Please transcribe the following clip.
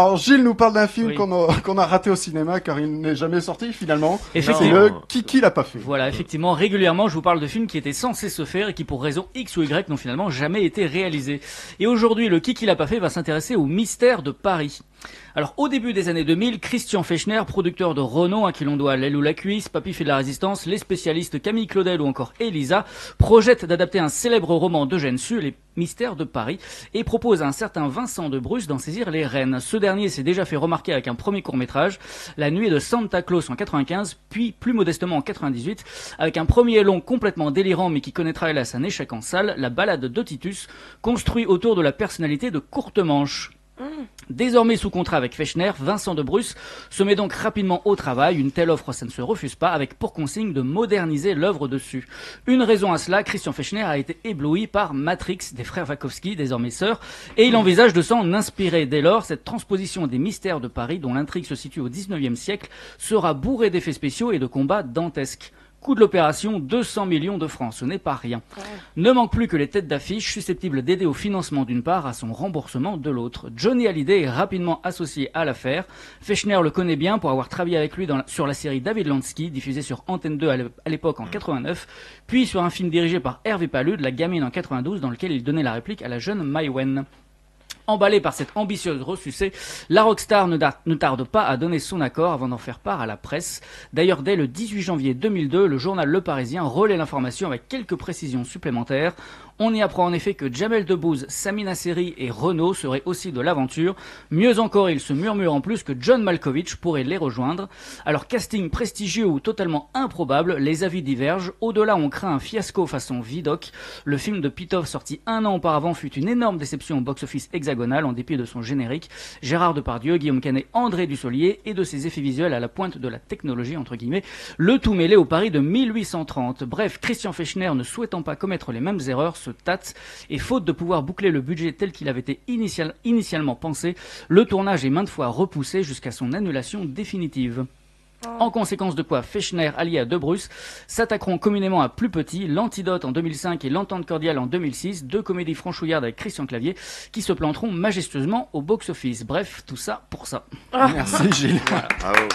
Alors Gilles nous parle d'un film Oui. qu'on a, raté au cinéma car il n'est jamais sorti finalement. C'est Effectivement. le Kiki l'a pas fait. Voilà, effectivement, régulièrement, je vous parle de films qui étaient censés se faire et qui, pour raison X ou Y, n'ont finalement jamais été réalisés. Et aujourd'hui, le qui l'a pas fait va s'intéresser au mystère de Paris. Alors, au début des années 2000, Christian Fechner, producteur de Renault, à qui l'on doit L'aile ou la cuisse, Papy fait de la résistance, les spécialistes Camille Claudel ou encore Elisa, projette d'adapter un célèbre roman d'Eugène Sue, Les mystères de Paris, et propose à un certain Vincent de Bruce d'en saisir les rênes. Ce dernier s'est déjà fait remarquer avec un premier court-métrage, La nuit de Santa Claus en 95, puis plus modestement en 98, avec un premier long complètement délirant mais qui connaîtra hélas un échec en salle, La balade de Titus, construit autour de la personnalité de Courtemanche. Désormais sous contrat avec Fechner, Vincent de Bruce se met donc rapidement au travail. Une telle offre, ça ne se refuse pas, avec pour consigne de moderniser l'œuvre dessus. Une raison à cela, Christian Fechner a été ébloui par Matrix des frères Wachowski, désormais sœurs, et il envisage de s'en inspirer. Dès lors, cette transposition des mystères de Paris, dont l'intrigue se situe au 19e siècle, sera bourrée d'effets spéciaux et de combats dantesques. Coût de l'opération 200 millions de francs, ce n'est pas rien. Ne manque plus que les têtes d'affiche susceptibles d'aider au financement d'une part, à son remboursement de l'autre. Johnny Hallyday est rapidement associé à l'affaire. Fechner le connaît bien pour avoir travaillé avec lui dans la- sur la série David Lansky, diffusée sur Antenne 2 à l'é- à l'époque en 89, puis sur un film dirigé par Hervé Palude, La gamine en 92, dans lequel il donnait la réplique à la jeune Mai Wen. Emballé par cette ambitieuse ressucée, la rockstar ne, tarde pas à donner son accord avant d'en faire part à la presse. D'ailleurs, dès le 18 janvier 2002, le journal Le Parisien relaie l'information avec quelques précisions supplémentaires. On y apprend en effet que Jamel Debbouze, Samina Seri et Renault seraient aussi de l'aventure. Mieux encore, il se murmure en plus que John Malkovich pourrait les rejoindre. Alors, casting prestigieux ou totalement improbable, les avis divergent. Au-delà, on craint un fiasco façon Vidoc. Le film de Pitov, sorti un an auparavant, fut une énorme déception au box-office hexagonal en dépit de son générique. Gérard Depardieu, Guillaume Canet, André Dussolier et de ses effets visuels à la pointe de la technologie, entre guillemets, le tout mêlé au Paris de 1830. Bref, Christian Fechner, ne souhaitant pas commettre les mêmes erreurs, se tâte et faute de pouvoir boucler le budget tel qu'il avait été initial- initialement pensé, le tournage est maintes fois repoussé jusqu'à son annulation définitive. En conséquence de quoi Fechner, allié à De Bruce, s'attaqueront communément à Plus Petit, L'Antidote en 2005 et L'Entente Cordiale en 2006, deux comédies franchouillardes avec Christian Clavier, qui se planteront majestueusement au box-office. Bref, tout ça pour ça. Merci Gilles. Bravo.